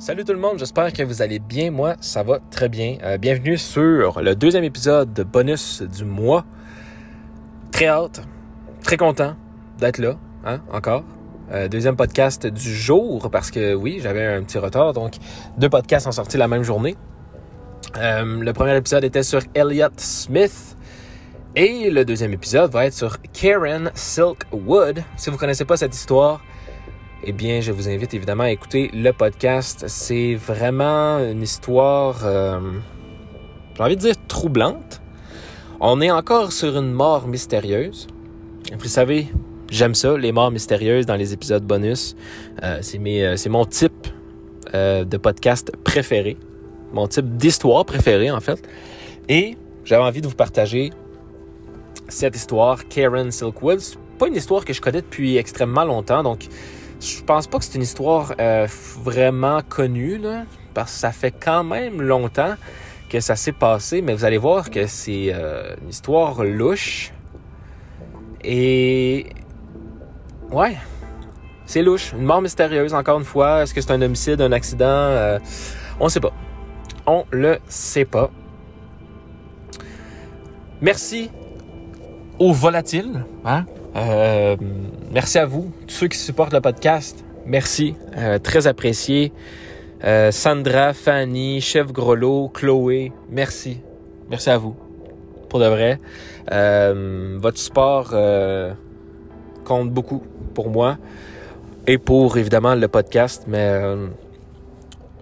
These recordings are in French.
Salut tout le monde, j'espère que vous allez bien. Moi, ça va très bien. Euh, bienvenue sur le deuxième épisode de bonus du mois. Très hâte, très content d'être là, hein, encore. Euh, deuxième podcast du jour, parce que oui, j'avais un petit retard, donc deux podcasts sont sortis la même journée. Euh, le premier épisode était sur Elliot Smith. Et le deuxième épisode va être sur Karen Silkwood. Si vous connaissez pas cette histoire, eh bien, je vous invite évidemment à écouter le podcast. C'est vraiment une histoire, euh, j'ai envie de dire, troublante. On est encore sur une mort mystérieuse. Vous savez, j'aime ça, les morts mystérieuses dans les épisodes bonus. Euh, c'est, euh, c'est mon type de podcast préféré. Mon type d'histoire préférée, en fait. Et j'avais envie de vous partager cette histoire, Karen Silkwood. Pas une histoire que je connais depuis extrêmement longtemps, donc je pense pas que c'est une histoire euh, vraiment connue, là, parce que ça fait quand même longtemps que ça s'est passé, mais vous allez voir que c'est euh, une histoire louche. Et ouais, c'est louche. Une mort mystérieuse, encore une fois. Est-ce que c'est un homicide, un accident? Euh, on sait pas. On le sait pas. Merci aux volatiles. Hein? Euh, merci à vous, tous ceux qui supportent le podcast. Merci, euh, très apprécié. Euh, Sandra, Fanny, Chef Grolot, Chloé, merci. Merci à vous, pour de vrai. Euh, votre support euh, compte beaucoup pour moi et pour évidemment le podcast, mais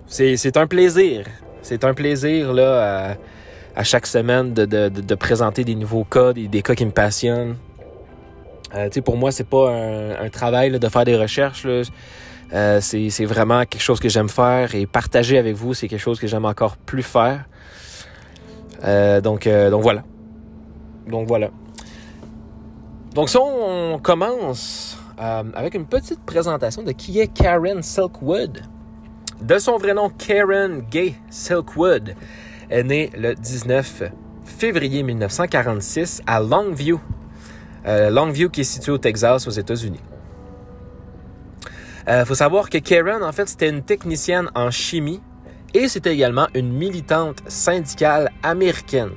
c'est un plaisir. C'est un plaisir là à, à chaque semaine de, de, de, de présenter des nouveaux cas, des, des cas qui me passionnent. Euh, pour moi, c'est pas un, travail de faire des recherches. Euh, c'est, vraiment quelque chose que j'aime faire et partager avec vous, c'est quelque chose que j'aime encore plus faire. Euh, donc, voilà. Donc voilà. Donc ça, on commence avec une petite présentation de qui est Karen Silkwood. De son vrai nom, Karen Gay Silkwood est née le 19 février 1946 à Longview, euh, Longview qui est situé au Texas aux États-Unis. Il faut savoir que Karen, en fait, c'était une technicienne en chimie et c'était également une militante syndicale américaine.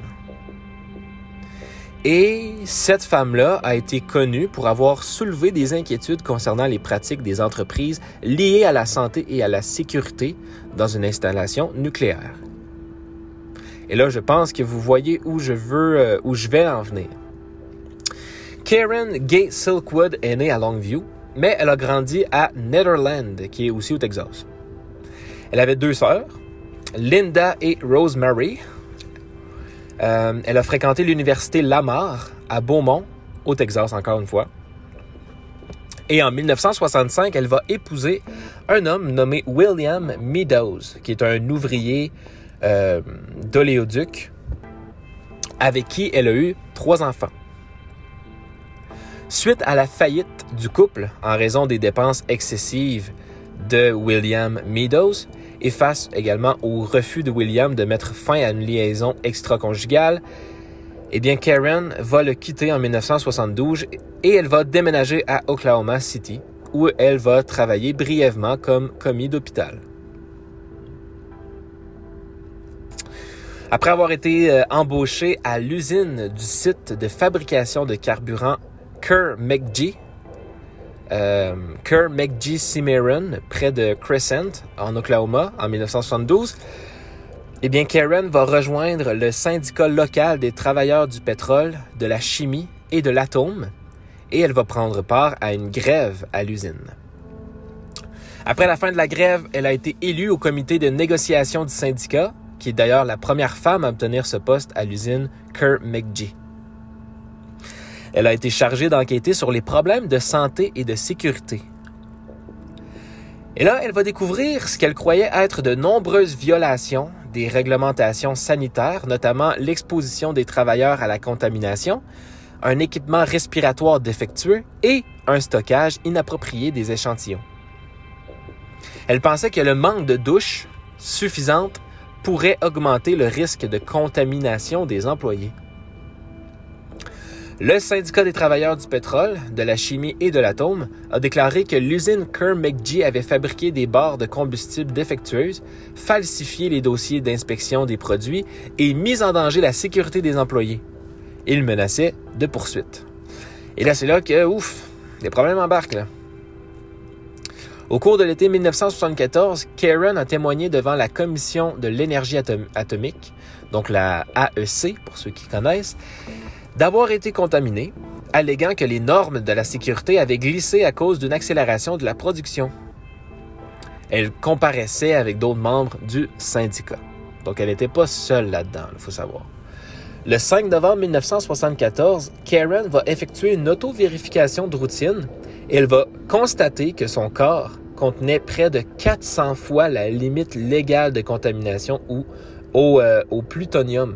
Et cette femme-là a été connue pour avoir soulevé des inquiétudes concernant les pratiques des entreprises liées à la santé et à la sécurité dans une installation nucléaire. Et là, je pense que vous voyez où je veux, euh, où je vais en venir. Karen Gay Silkwood est née à Longview, mais elle a grandi à Netherland, qui est aussi au Texas. Elle avait deux sœurs, Linda et Rosemary. Euh, elle a fréquenté l'université Lamar à Beaumont, au Texas, encore une fois. Et en 1965, elle va épouser un homme nommé William Meadows, qui est un ouvrier euh, d'oléoduc, avec qui elle a eu trois enfants. Suite à la faillite du couple en raison des dépenses excessives de William Meadows et face également au refus de William de mettre fin à une liaison extra-conjugale, eh bien Karen va le quitter en 1972 et elle va déménager à Oklahoma City où elle va travailler brièvement comme commis d'hôpital. Après avoir été euh, embauchée à l'usine du site de fabrication de carburant Kerr McGee, euh, Kerr McGee Cimarron, près de Crescent, en Oklahoma, en 1972, eh bien, Karen va rejoindre le syndicat local des travailleurs du pétrole, de la chimie et de l'atome, et elle va prendre part à une grève à l'usine. Après la fin de la grève, elle a été élue au comité de négociation du syndicat, qui est d'ailleurs la première femme à obtenir ce poste à l'usine Kerr McGee. Elle a été chargée d'enquêter sur les problèmes de santé et de sécurité. Et là, elle va découvrir ce qu'elle croyait être de nombreuses violations des réglementations sanitaires, notamment l'exposition des travailleurs à la contamination, un équipement respiratoire défectueux et un stockage inapproprié des échantillons. Elle pensait que le manque de douches suffisantes pourrait augmenter le risque de contamination des employés. Le syndicat des travailleurs du pétrole, de la chimie et de l'atome a déclaré que l'usine Kerr McGee avait fabriqué des barres de combustible défectueuses, falsifié les dossiers d'inspection des produits et mis en danger la sécurité des employés. Il menaçait de poursuites. Et là, c'est là que, ouf, les problèmes embarquent, là. Au cours de l'été 1974, Karen a témoigné devant la Commission de l'énergie atomique, donc la AEC pour ceux qui connaissent, d'avoir été contaminée, alléguant que les normes de la sécurité avaient glissé à cause d'une accélération de la production. Elle comparaissait avec d'autres membres du syndicat. Donc elle n'était pas seule là-dedans, il faut savoir. Le 5 novembre 1974, Karen va effectuer une auto-vérification de routine et elle va constater que son corps contenait près de 400 fois la limite légale de contamination euh, au plutonium.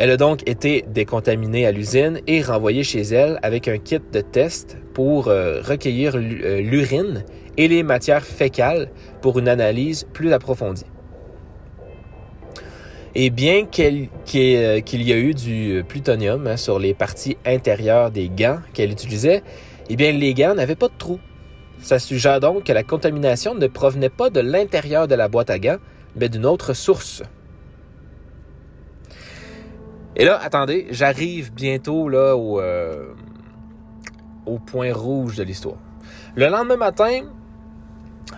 Elle a donc été décontaminée à l'usine et renvoyée chez elle avec un kit de test pour euh, recueillir euh, l'urine et les matières fécales pour une analyse plus approfondie. Et bien qu'il y ait eu du plutonium hein, sur les parties intérieures des gants qu'elle utilisait, eh bien les gants n'avaient pas de trous. Ça suggère donc que la contamination ne provenait pas de l'intérieur de la boîte à gants, mais d'une autre source. Et là, attendez, j'arrive bientôt là au, euh, au point rouge de l'histoire. Le lendemain matin,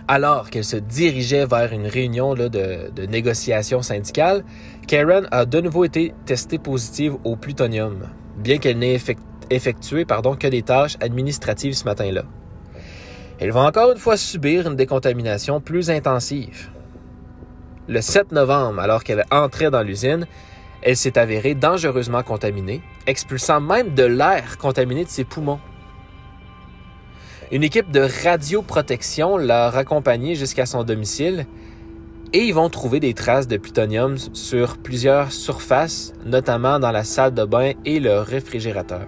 alors qu'elle se dirigeait vers une réunion de, de négociation syndicale, Karen a de nouveau été testée positive au plutonium, bien qu'elle n'ait effectué pardon, que des tâches administratives ce matin-là. Elle va encore une fois subir une décontamination plus intensive. Le 7 novembre, alors qu'elle entrait dans l'usine, elle s'est avérée dangereusement contaminée, expulsant même de l'air contaminé de ses poumons. Une équipe de radioprotection l'a raccompagnée jusqu'à son domicile et ils vont trouver des traces de plutonium sur plusieurs surfaces, notamment dans la salle de bain et le réfrigérateur.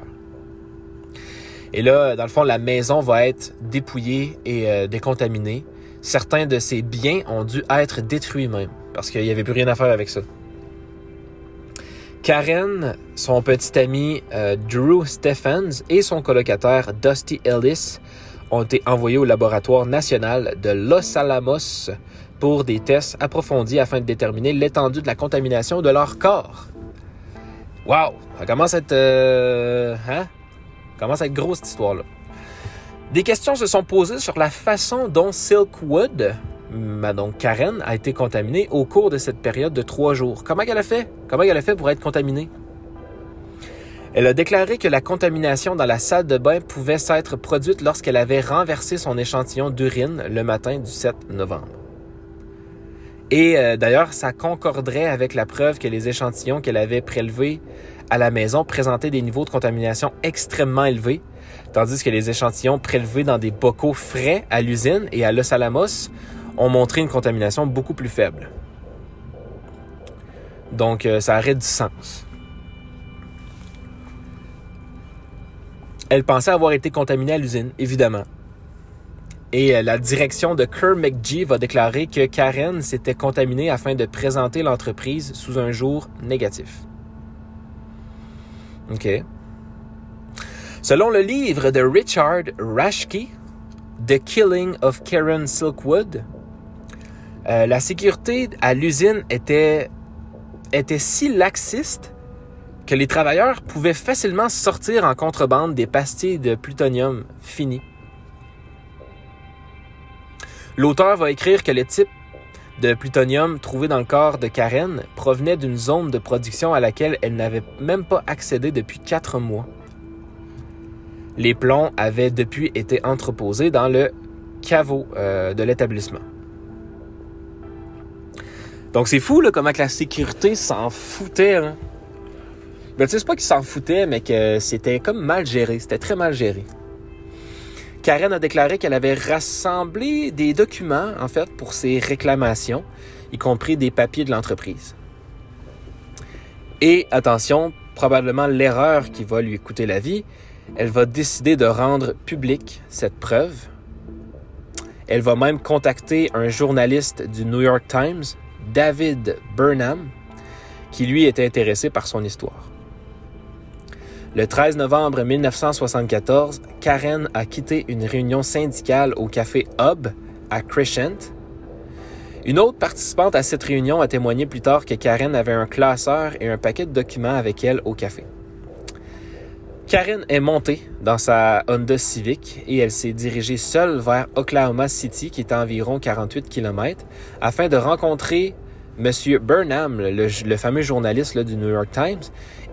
Et là, dans le fond, la maison va être dépouillée et euh, décontaminée. Certains de ses biens ont dû être détruits même, parce qu'il n'y avait plus rien à faire avec ça. Karen, son petit ami euh, Drew Stephens et son colocataire Dusty Ellis ont été envoyés au laboratoire national de Los Alamos pour des tests approfondis afin de déterminer l'étendue de la contamination de leur corps. Wow! Ça commence à être... Euh, hein? commence à être grosse cette histoire-là. Des questions se sont posées sur la façon dont Silkwood, donc Karen, a été contaminée au cours de cette période de trois jours. Comment elle a fait? Comment elle a fait pour être contaminée? Elle a déclaré que la contamination dans la salle de bain pouvait s'être produite lorsqu'elle avait renversé son échantillon d'urine le matin du 7 novembre. Et euh, d'ailleurs, ça concorderait avec la preuve que les échantillons qu'elle avait prélevés à la maison présentaient des niveaux de contamination extrêmement élevés, tandis que les échantillons prélevés dans des bocaux frais à l'usine et à Los Alamos ont montré une contamination beaucoup plus faible. Donc, euh, ça aurait du sens. Elle pensait avoir été contaminée à l'usine, évidemment. Et euh, la direction de Kerr McGee va déclarer que Karen s'était contaminée afin de présenter l'entreprise sous un jour négatif. OK. Selon le livre de Richard Rashke, The Killing of Karen Silkwood, euh, la sécurité à l'usine était, si laxiste que les travailleurs pouvaient facilement sortir en contrebande des pastilles de plutonium finies. L'auteur va écrire que le type de plutonium trouvé dans le corps de Karen provenait d'une zone de production à laquelle elle n'avait même pas accédé depuis quatre mois. Les plombs avaient depuis été entreposés dans le caveau euh, de l'établissement. Donc c'est fou là, comment que la sécurité s'en foutait. Hein? Ben, tu sais, c'est pas qu'ils s'en foutaient, mais que c'était comme mal géré. C'était très mal géré. Karen a déclaré qu'elle avait rassemblé des documents, en fait, pour ses réclamations, y compris des papiers de l'entreprise. Et attention, probablement l'erreur qui va lui coûter la vie, elle va décider de rendre publique cette preuve. Elle va même contacter un journaliste du New York Times, David Burnham, qui lui était intéressé par son histoire. Le 13 novembre 1974, Karen a quitté une réunion syndicale au café Hub à Crescent. Une autre participante à cette réunion a témoigné plus tard que Karen avait un classeur et un paquet de documents avec elle au café. Karen est montée dans sa Honda Civic et elle s'est dirigée seule vers Oklahoma City, qui est à environ 48 km, afin de rencontrer M. Burnham, le, fameux journaliste du New York Times,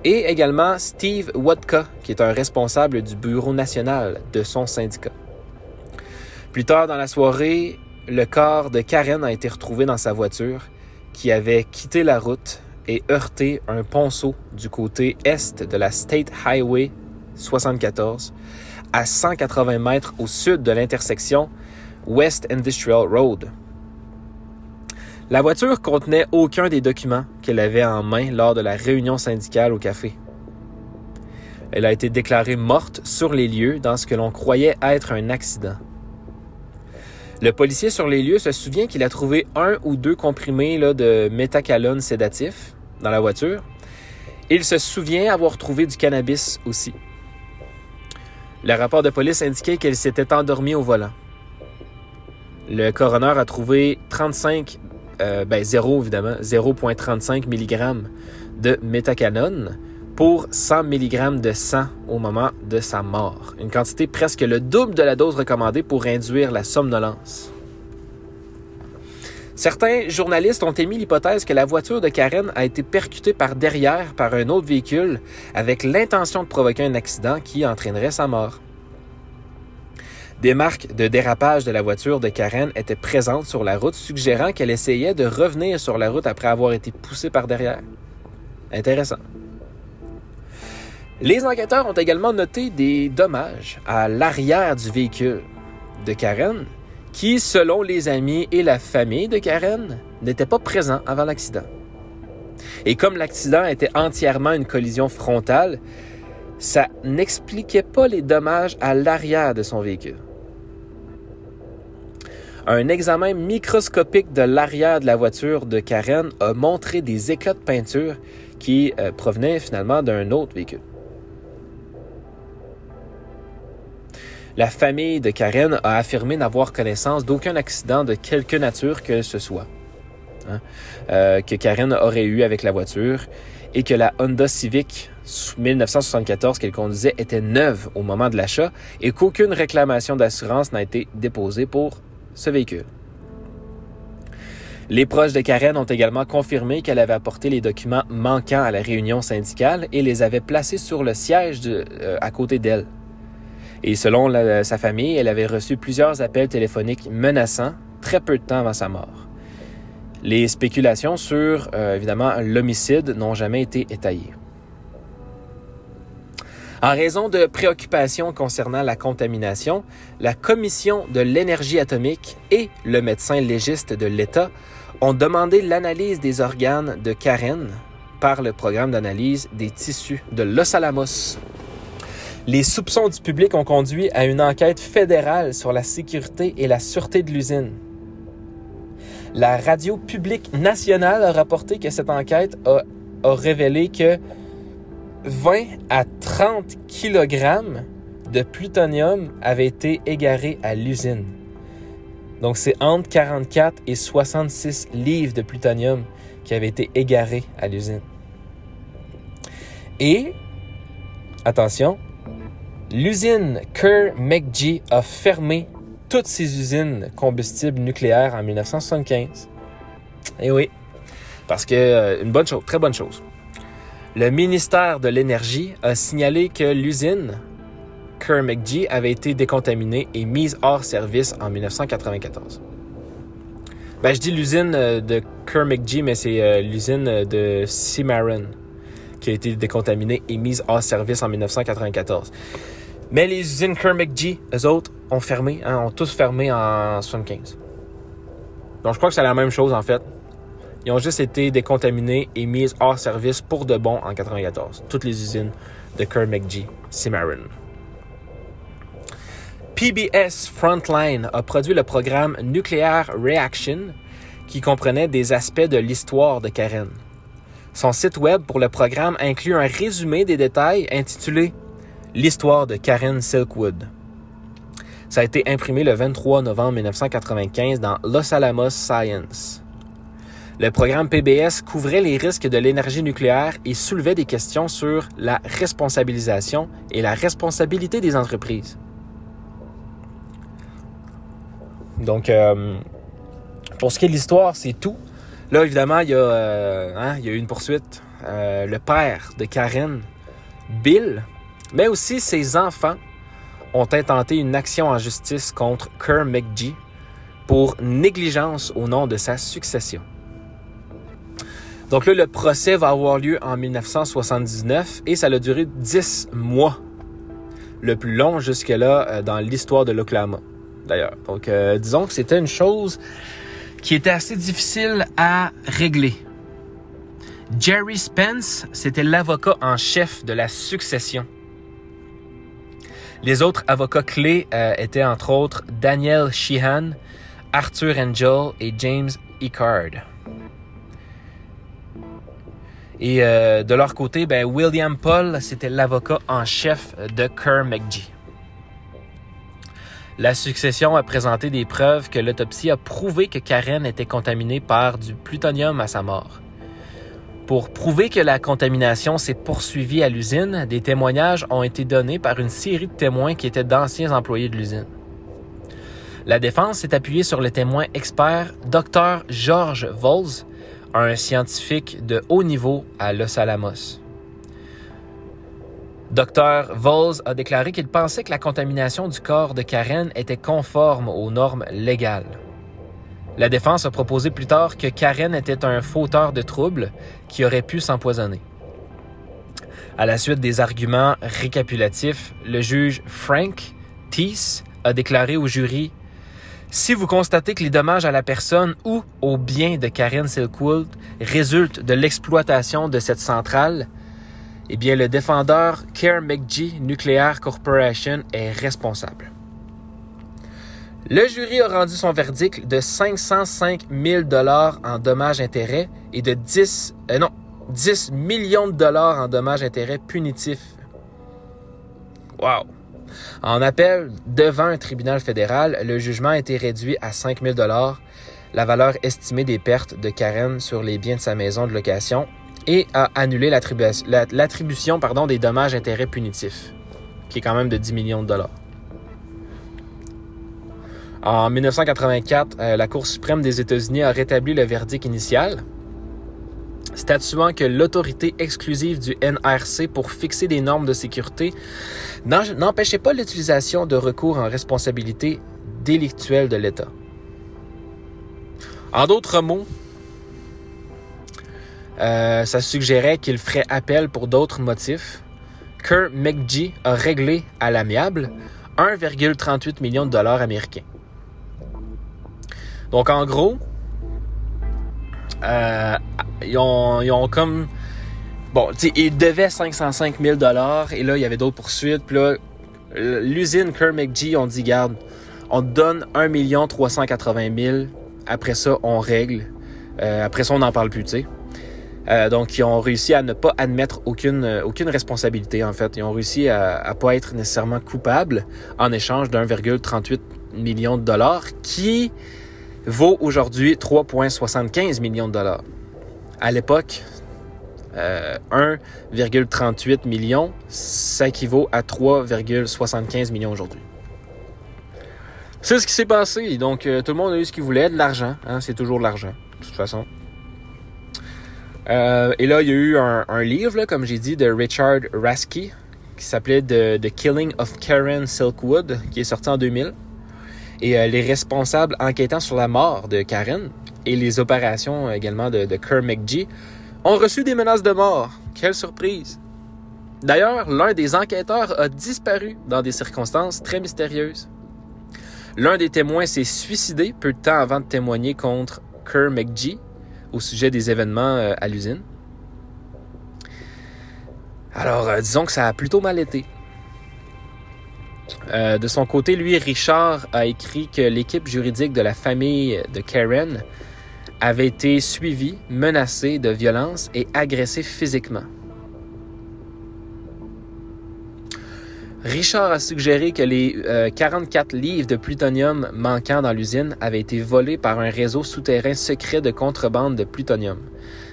et également Steve Wodka, qui est un responsable du bureau national de son syndicat. Plus tard dans la soirée, le corps de Karen a été retrouvé dans sa voiture, qui avait quitté la route et heurté un ponceau du côté est de la State Highway 74, à 180 mètres au sud de l'intersection West Industrial Road. La voiture contenait aucun des documents qu'elle avait en main lors de la réunion syndicale au café. Elle a été déclarée morte sur les lieux dans ce que l'on croyait être un accident. Le policier sur les lieux se souvient qu'il a trouvé un ou deux comprimés de métacalone sédatif dans la voiture. Il se souvient avoir trouvé du cannabis aussi. Le rapport de police indiquait qu'elle s'était endormie au volant. Le coroner a trouvé 35, euh, ben 0 évidemment, 0,35 mg de métacanone pour 100 mg de sang au moment de sa mort. Une quantité presque le double de la dose recommandée pour induire la somnolence. Certains journalistes ont émis l'hypothèse que la voiture de Karen a été percutée par derrière par un autre véhicule avec l'intention de provoquer un accident qui entraînerait sa mort. Des marques de dérapage de la voiture de Karen étaient présentes sur la route, suggérant qu'elle essayait de revenir sur la route après avoir été poussée par derrière. Intéressant. Les enquêteurs ont également noté des dommages à l'arrière du véhicule de Karen, qui, selon les amis et la famille de Karen, n'était pas présent avant l'accident. Et comme l'accident était entièrement une collision frontale, ça n'expliquait pas les dommages à l'arrière de son véhicule. Un examen microscopique de l'arrière de la voiture de Karen a montré des éclats de peinture qui euh, provenaient finalement d'un autre véhicule. La famille de Karen a affirmé n'avoir connaissance d'aucun accident de quelque nature que ce soit hein, euh, que Karen aurait eu avec la voiture et que la Honda Civic 1974 qu'elle conduisait était neuve au moment de l'achat et qu'aucune réclamation d'assurance n'a été déposée pour ce véhicule. Les proches de Karen ont également confirmé qu'elle avait apporté les documents manquants à la réunion syndicale et les avait placés sur le siège euh, à côté d'elle. Et selon sa famille, elle avait reçu plusieurs appels téléphoniques menaçants très peu de temps avant sa mort. Les spéculations sur, euh, évidemment, l'homicide n'ont jamais été étayées. En raison de préoccupations concernant la contamination, la Commission de l'énergie atomique et le médecin légiste de l'État ont demandé l'analyse des organes de Karen par le programme d'analyse des tissus de Los Alamos les soupçons du public ont conduit à une enquête fédérale sur la sécurité et la sûreté de l'usine. La radio publique nationale a rapporté que cette enquête a, révélé que 20 à 30 kg de plutonium avaient été égarés à l'usine. Donc c'est entre 44 et 66 livres de plutonium qui avaient été égarés à l'usine. Et, attention, L'usine Kerr-McGee a fermé toutes ses usines combustibles nucléaires en 1975. Et eh oui, parce que euh, une bonne chose, très bonne chose. Le ministère de l'Énergie a signalé que l'usine Kerr-McGee avait été décontaminée et mise hors service en 1994. Ben, je dis l'usine euh, de Kerr-McGee, mais c'est euh, l'usine de Cimarron qui a été décontaminée et mise hors service en 1994. Mais les usines Kerr-McGee, eux autres, ont fermé, hein, ont tous fermé en 75. Donc je crois que c'est la même chose en fait. Ils ont juste été décontaminés et mis hors service pour de bon en 94. Toutes les usines de Kerr-McGee, Cimarron. PBS Frontline a produit le programme Nuclear Reaction qui comprenait des aspects de l'histoire de Karen. Son site web pour le programme inclut un résumé des détails intitulé L'histoire de Karen Silkwood. Ça a été imprimé le 23 novembre 1995 dans Los Alamos Science. Le programme PBS couvrait les risques de l'énergie nucléaire et soulevait des questions sur la responsabilisation et la responsabilité des entreprises. Donc, euh, pour ce qui est de l'histoire, c'est tout. Là, évidemment, il y a, euh, hein, il y a eu une poursuite. Euh, le père de Karen, Bill, mais aussi ses enfants ont intenté une action en justice contre Kerr McGee pour négligence au nom de sa succession. Donc là, le procès va avoir lieu en 1979 et ça a duré 10 mois. Le plus long jusque-là euh, dans l'histoire de l'Oklahoma, d'ailleurs. Donc, euh, disons que c'était une chose qui était assez difficile à régler. Jerry Spence, c'était l'avocat en chef de la succession. Les autres avocats clés euh, étaient entre autres Daniel Sheehan, Arthur Angel et James Ecard. Et euh, de leur côté, ben, William Paul, c'était l'avocat en chef de Kerr McGee. La succession a présenté des preuves que l'autopsie a prouvé que Karen était contaminée par du plutonium à sa mort. Pour prouver que la contamination s'est poursuivie à l'usine, des témoignages ont été donnés par une série de témoins qui étaient d'anciens employés de l'usine. La défense s'est appuyée sur le témoin expert Dr. George Vols, un scientifique de haut niveau à Los Alamos. Dr. Vols a déclaré qu'il pensait que la contamination du corps de Karen était conforme aux normes légales. La défense a proposé plus tard que Karen était un fauteur de troubles qui aurait pu s'empoisonner. À la suite des arguments récapitulatifs, le juge Frank Teese a déclaré au jury si vous constatez que les dommages à la personne ou au bien de Karen Silkwood résultent de l'exploitation de cette centrale, eh bien le défendeur Care McGee Nuclear Corporation est responsable. Le jury a rendu son verdict de 505 000 dollars en dommages-intérêts et de 10, euh, non, 10 millions de dollars en dommages-intérêts punitifs. Wow! En appel devant un tribunal fédéral, le jugement a été réduit à 5 000 la valeur estimée des pertes de Karen sur les biens de sa maison de location, et a annulé l'attribution des dommages-intérêts punitifs, qui est quand même de 10 millions de dollars. En 1984, euh, la Cour suprême des États-Unis a rétabli le verdict initial, statuant que l'autorité exclusive du NRC pour fixer des normes de sécurité n'empêchait pas l'utilisation de recours en responsabilité délictuelle de l'État. En d'autres mots, euh, ça suggérait qu'il ferait appel pour d'autres motifs. Kerr McGee a réglé à l'amiable 1,38 million de dollars américains. Donc en gros, euh, ils, ont, comme... Bon, tu sais, ils devaient 505 000 dollars et là, il y avait d'autres poursuites. Puis là, l'usine Kerr McGee, on dit, garde, on donne 1 380 000. Après ça, on règle. Euh, après ça, on n'en parle plus, tu sais. Euh, donc, ils ont réussi à ne pas admettre aucune, aucune responsabilité, en fait. Ils ont réussi à ne pas être nécessairement coupables en échange d'1,38 million de dollars qui vaut aujourd'hui 3,75 millions de dollars. À l'époque, 1,38 euh, millions, ça équivaut à 3,75 millions aujourd'hui. C'est ce qui s'est passé. Donc, euh, tout le monde a eu ce qu'il voulait, de l'argent. Hein, c'est toujours de l'argent, de toute façon. Euh, et là, il y a eu un, livre, comme j'ai dit, de Richard Rasky, qui s'appelait The, Killing of Karen Silkwood, qui est sorti en 2000 et euh, les responsables enquêtant sur la mort de Karen et les opérations également de, de Kerr McGee ont reçu des menaces de mort. Quelle surprise! D'ailleurs, l'un des enquêteurs a disparu dans des circonstances très mystérieuses. L'un des témoins s'est suicidé peu de temps avant de témoigner contre Kerr McGee au sujet des événements euh, à l'usine. Alors, euh, disons que ça a plutôt mal été. Euh, de son côté, lui, Richard a écrit que l'équipe juridique de la famille de Karen avait été suivi, menacé de violence et agressé physiquement. Richard a suggéré que les 44 livres de plutonium manquants dans l'usine avaient été volés par un réseau souterrain secret de contrebande de plutonium,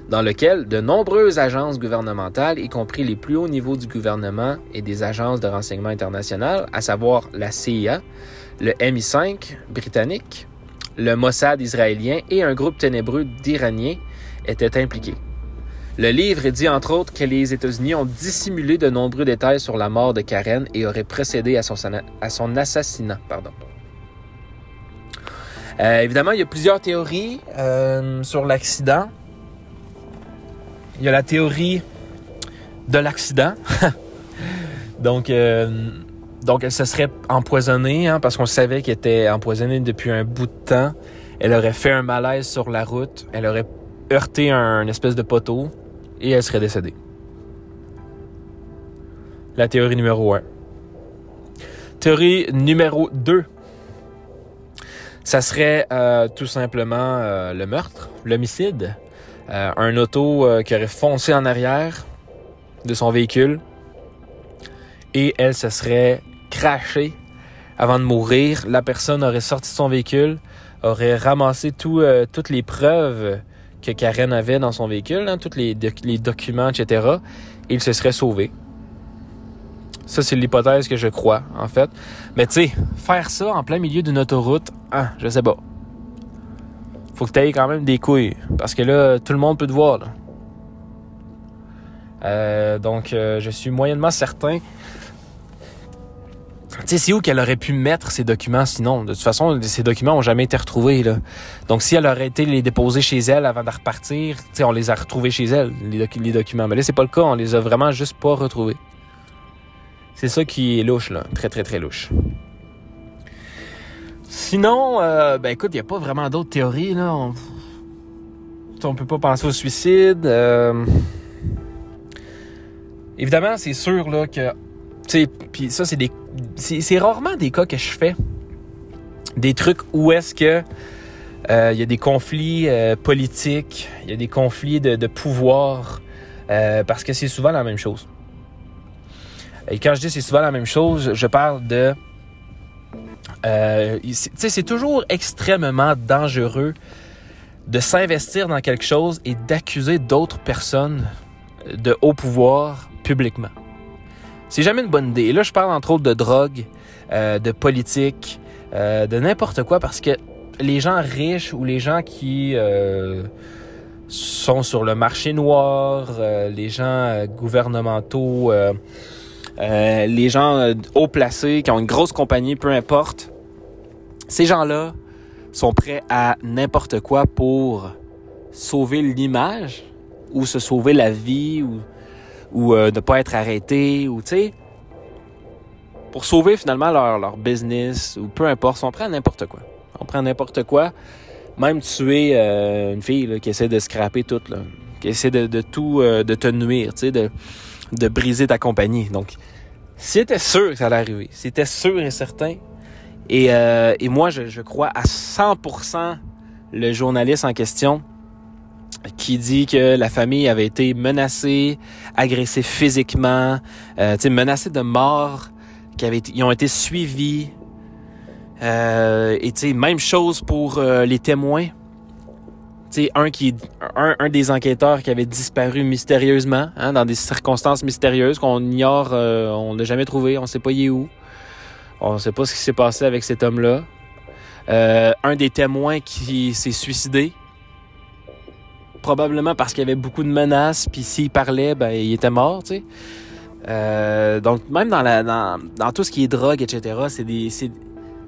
dans lequel de nombreuses agences gouvernementales, y compris les plus hauts niveaux du gouvernement et des agences de renseignement international, à savoir la CIA, le MI5 britannique, le Mossad israélien et un groupe ténébreux d'Iraniens étaient impliqués. Le livre dit entre autres que les États-Unis ont dissimulé de nombreux détails sur la mort de Karen et auraient procédé à son, assassinat. Pardon. Euh, évidemment, il y a plusieurs théories euh, sur l'accident. Il y a la théorie de l'accident. donc, euh, donc, elle se serait empoisonnée hein, parce qu'on savait qu'elle était empoisonnée depuis un bout de temps. Elle aurait fait un malaise sur la route. Elle aurait heurté un espèce de poteau et elle serait décédée. La théorie numéro 1. Théorie numéro 2. Ça serait euh, tout simplement euh, le meurtre, l'homicide. Euh, un auto qui aurait foncé en arrière de son véhicule et elle se serait crachée avant de mourir. La personne aurait sorti son véhicule, aurait ramassé toutes les preuves que Karen avait dans son véhicule, hein, tous les, documents, etc. Et il se serait sauvé. Ça, c'est l'hypothèse que je crois, en fait. Mais tu sais, faire ça en plein milieu d'une autoroute, ah, je sais pas. Faut que tu aies quand même des couilles. Parce que là, tout le monde peut te voir. Euh, donc, euh, je suis moyennement certain tu sais, c'est où qu'elle aurait pu mettre ces documents sinon? De toute façon, ces documents ont jamais été retrouvés, là. Donc, si elle aurait été les déposer chez elle avant de repartir, on les a retrouvés chez elle, les, documents. Mais là, c'est pas le cas. On les a vraiment juste pas retrouvés. C'est ça qui est louche, là. Très, très, très louche. Sinon, euh, ben écoute, il n'y a pas vraiment d'autres théories, là. On... on peut pas penser au suicide. Euh... Évidemment, c'est sûr, là, que puis ça, c'est des. C'est rarement des cas que je fais. Des trucs où est-ce que euh, il y a des conflits euh, politiques, il y a des conflits de, pouvoir, euh, parce que c'est souvent la même chose. Et quand je dis c'est souvent la même chose, je parle de... sais, c'est toujours extrêmement dangereux de s'investir dans quelque chose et d'accuser d'autres personnes de haut pouvoir publiquement. C'est jamais une bonne idée. Et là, je parle entre autres de drogue, euh, de politique, euh, de n'importe quoi parce que les gens riches ou les gens qui euh, sont sur le marché noir, les gens gouvernementaux, les gens haut placés qui ont une grosse compagnie, peu importe, ces gens-là sont prêts à n'importe quoi pour sauver l'image ou se sauver la vie ou ou euh, pas être arrêté ou tu sais pour sauver finalement leur, leur, business ou peu importe, on prend n'importe quoi. On prend n'importe quoi, même tuer euh, une fille qui essaie de scraper tout, là, qui essaie de, de tout euh, de te nuire, tu sais, de, de briser ta compagnie. Donc, c'était sûr que ça allait arriver. C'était sûr et certain. Et, euh, moi, je, crois à 100% le journaliste en question qui dit que la famille avait été menacée, agressée physiquement, euh, menacée de mort, qu'ils ont été suivis. Euh, et même chose pour euh, les témoins. Tu un qui, un, des enquêteurs qui avait disparu mystérieusement, hein, dans des circonstances mystérieuses qu'on ignore, euh, on l'a jamais trouvé, on sait pas il est où. On sait pas ce qui s'est passé avec cet homme-là. Euh, un des témoins qui s'est suicidé probablement parce qu'il y avait beaucoup de menaces, puis s'il parlait, ben, il était mort, tu sais. Euh, donc, même dans, la, dans, tout ce qui est drogue, etc., c'est des,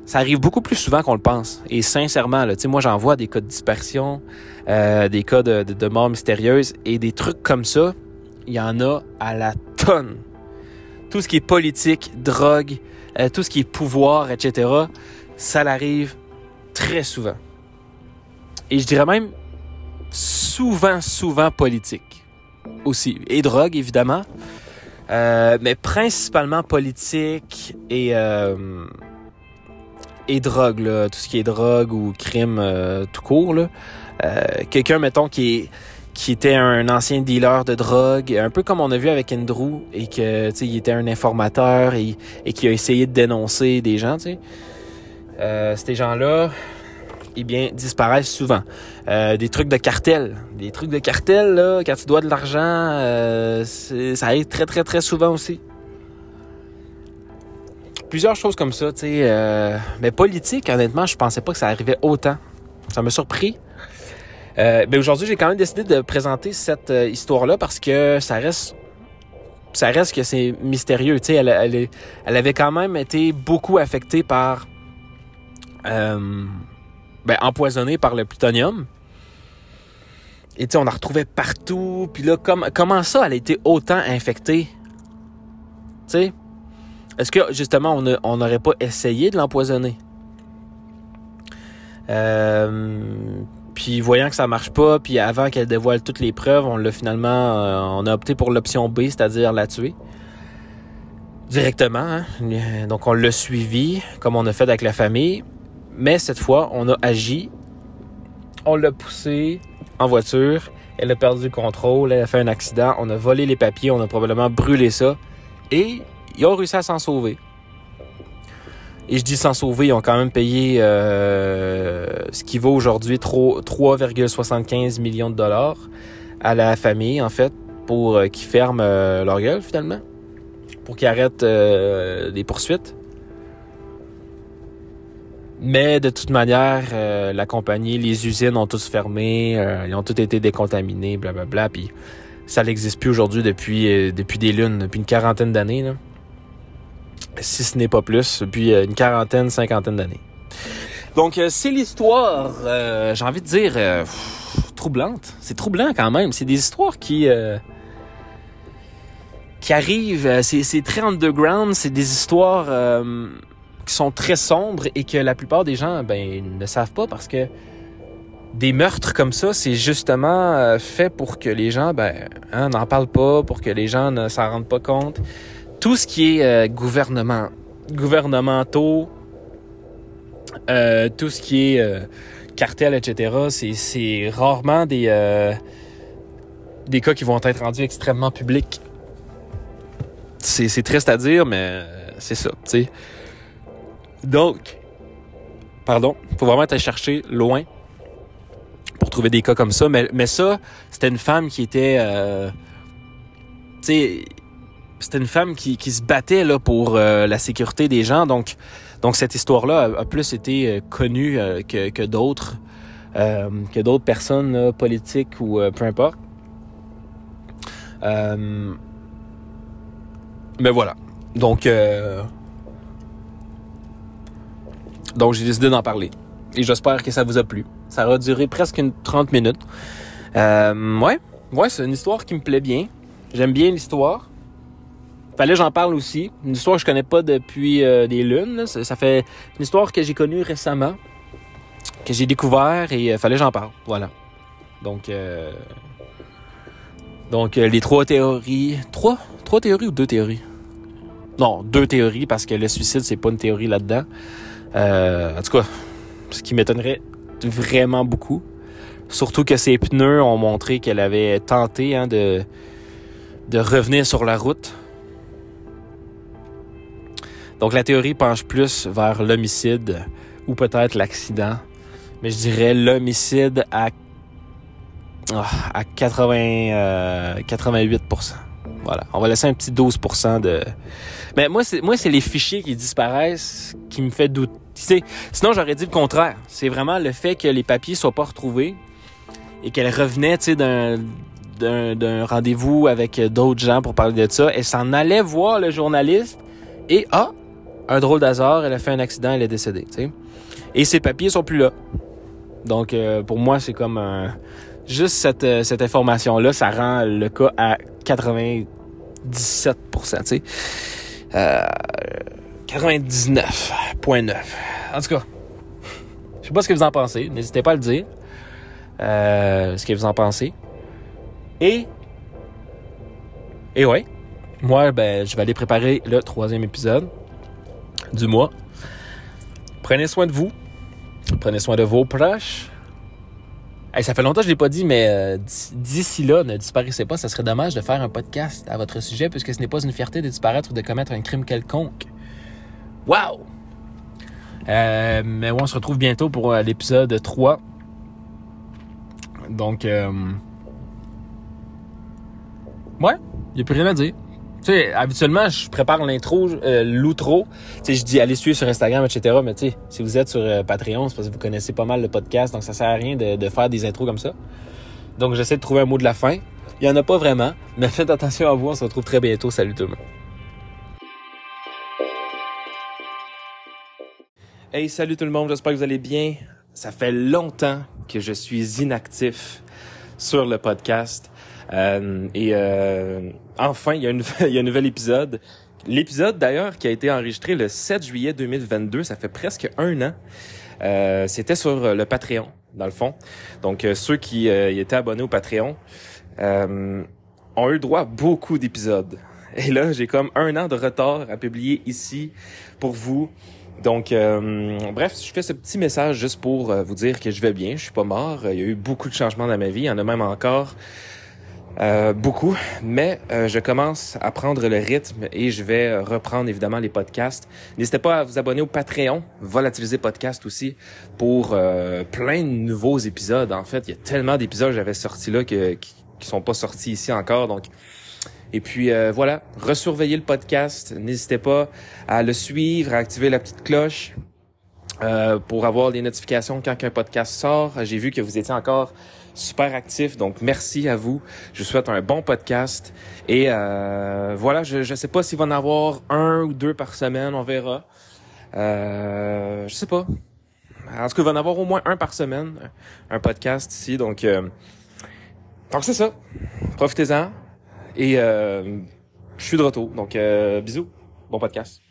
ça arrive beaucoup plus souvent qu'on le pense. Et sincèrement, là, moi, j'en vois des cas de dispersion, euh, des cas de, de, de mort mystérieuse, et des trucs comme ça, il y en a à la tonne. Tout ce qui est politique, drogue, euh, tout ce qui est pouvoir, etc., ça l'arrive très souvent. Et je dirais même souvent, souvent politique aussi. Et drogue, évidemment. Euh, mais principalement politique et, euh, et drogue, tout ce qui est drogue ou crime euh, tout court. Euh, quelqu'un, mettons, qui qui était un ancien dealer de drogue, un peu comme on a vu avec Andrew, et que il était un informateur et, et qui a essayé de dénoncer des gens. Euh, ces gens-là, eh bien, disparaissent souvent. Des trucs de cartel. Des trucs de cartel, là, quand tu dois de l'argent, ça arrive très, très, très souvent aussi. Plusieurs choses comme ça, tu sais. Euh, mais politique, honnêtement, je pensais pas que ça arrivait autant. Ça m'a surpris. Euh, mais aujourd'hui, j'ai quand même décidé de présenter cette euh, histoire-là parce que ça reste ça reste que c'est mystérieux. Tu sais, elle, elle, avait quand même été beaucoup affectée par ben, empoisonnée par le plutonium. Et tu sais, on la retrouvait partout. Puis là, comme, comment ça, elle a été autant infectée? Tu sais? Est-ce que, justement, on n'aurait pas essayé de l'empoisonner? Euh, puis voyant que ça marche pas, puis avant qu'elle dévoile toutes les preuves, on l'a finalement, euh, on a opté pour l'option B, c'est-à-dire la tuer directement. Hein? Donc on l'a suivi, comme on a fait avec la famille. Mais cette fois, on a agi. On l'a poussé en voiture. Elle a perdu le contrôle. Elle a fait un accident. On a volé les papiers. On a probablement brûlé ça. Et ils ont réussi à s'en sauver. Et je dis s'en sauver, ils ont quand même payé euh, ce qui vaut aujourd'hui 3,75 millions de dollars à la famille, en fait, pour euh, qu'ils ferment euh, leur gueule, finalement. Pour qu'ils arrêtent les poursuites. Mais de toute manière, la compagnie, les usines ont tous fermé, ils ont tous été décontaminés, blablabla. Puis ça n'existe plus aujourd'hui depuis, depuis des lunes, depuis une quarantaine d'années. Là. Si ce n'est pas plus, depuis une quarantaine, cinquantaine d'années. Donc c'est l'histoire, j'ai envie de dire, troublante. C'est troublant quand même. C'est des histoires qui... qui arrivent, c'est très underground, c'est des histoires qui sont très sombres et que la plupart des gens ben, ne savent pas parce que des meurtres comme ça, c'est justement euh, fait pour que les gens ben, hein, n'en parlent pas, pour que les gens ne s'en rendent pas compte. Tout ce qui est euh, gouvernement, gouvernementaux, euh, tout ce qui est euh, cartel, etc., c'est rarement des, euh, des cas qui vont être rendus extrêmement publics. C'est triste à dire, mais c'est ça, tu sais. Donc, pardon, faut vraiment être chercher loin pour trouver des cas comme ça. Mais, mais ça, c'était une femme qui était, euh, tu sais, c'était une femme qui, qui se battait là pour euh, la sécurité des gens. Donc, donc cette histoire-là a, plus été euh, connue euh, que, que d'autres, euh, que d'autres personnes là, politiques ou peu importe. mais voilà. Donc donc, j'ai décidé d'en parler. Et j'espère que ça vous a plu. Ça aura duré presque une 30 minutes. Euh, ouais, ouais, c'est une histoire qui me plaît bien. J'aime bien l'histoire. Fallait que j'en parle aussi. Une histoire que je connais pas depuis euh, des lunes. Ça, fait une histoire que j'ai connue récemment, que j'ai découvert et euh, fallait que j'en parle. Voilà. Donc, euh, donc les trois théories, trois, trois théories ou deux théories? Non, deux théories parce que le suicide c'est pas une théorie là-dedans. En tout cas, ce qui m'étonnerait vraiment beaucoup. Surtout que ses pneus ont montré qu'elle avait tenté hein, de, de revenir sur la route. Donc la théorie penche plus vers l'homicide ou peut-être l'accident. Mais je dirais l'homicide à, à 80, euh, 88%. Voilà. On va laisser un petit 12% de. Mais moi, c'est moi, les fichiers qui disparaissent qui me fait douter. Sinon, j'aurais dit le contraire. C'est vraiment le fait que les papiers soient pas retrouvés et qu'elle revenait, d'un d'un rendez-vous avec d'autres gens pour parler de ça. Elle s'en allait voir le journaliste et ah, un drôle d'hasard, elle a fait un accident, elle est décédée. sais. Et ses papiers sont plus là. Donc euh, pour moi, c'est comme juste cette, euh, cette information-là, ça rend le cas à 97%, tu. Euh, 99.9. En tout cas, je sais pas ce que vous en pensez. N'hésitez pas à le dire. Euh, ce que vous en pensez. Et, et ouais, moi, ben, je vais aller préparer le troisième épisode du mois. prenez soin de vous. Prenez soin de vos proches. ça fait longtemps que je ne l'ai pas dit, mais euh, d'ici là, ne disparaissez pas. Ça serait dommage de faire un podcast à votre sujet, puisque ce n'est pas une fierté de disparaître ou de commettre un crime quelconque. Wow! Euh, mais on se retrouve bientôt pour euh, l'épisode 3. Donc, ouais, il n'y a plus rien à dire. Tu sais, habituellement, je prépare l'intro, euh, l'outro. Tu sais, je dis allez suivre sur Instagram, etc. Mais tu sais, si vous êtes sur euh, Patreon, c'est parce que vous connaissez pas mal le podcast, donc ça sert à rien de, de faire des intros comme ça. Donc, j'essaie de trouver un mot de la fin. Il y en a pas vraiment, mais faites attention à vous. On se retrouve très bientôt. Salut tout le monde. Hey, salut tout le monde. J'espère que vous allez bien. Ça fait longtemps que je suis inactif sur le podcast. Euh, et euh, enfin, il y, a un nouvel épisode. L'épisode d'ailleurs qui a été enregistré le 7 juillet 2022, ça fait presque un an. Euh, C'était sur le Patreon, dans le fond. Donc euh, ceux qui euh, étaient abonnés au Patreon euh, ont eu droit à beaucoup d'épisodes. Et là, j'ai comme un an de retard à publier ici pour vous. Donc, euh, bref, je fais ce petit message juste pour vous dire que je vais bien, je suis pas mort. Il y a eu beaucoup de changements dans ma vie, il y en a même encore. Euh, beaucoup, mais euh, je commence à prendre le rythme et je vais reprendre évidemment les podcasts. N'hésitez pas à vous abonner au Patreon, Volatiliser Podcast aussi, pour euh, plein de nouveaux épisodes. En fait, il y a tellement d'épisodes que j'avais sortis là que, qui, qui sont pas sortis ici encore. Donc, et puis voilà, resurveillez le podcast. N'hésitez pas à le suivre, à activer la petite cloche. pour avoir des notifications quand un podcast sort. J'ai vu que vous étiez encore super actif. Donc, merci à vous. Je vous souhaite un bon podcast. Et euh, voilà, je ne sais pas s'il va en avoir un ou deux par semaine, on verra. Euh, je sais pas. En tout cas, il va en avoir au moins un par semaine, un podcast ici. Donc, euh, donc c'est ça. Profitez-en. Et euh, je suis de retour. Donc, euh, bisous. Bon podcast.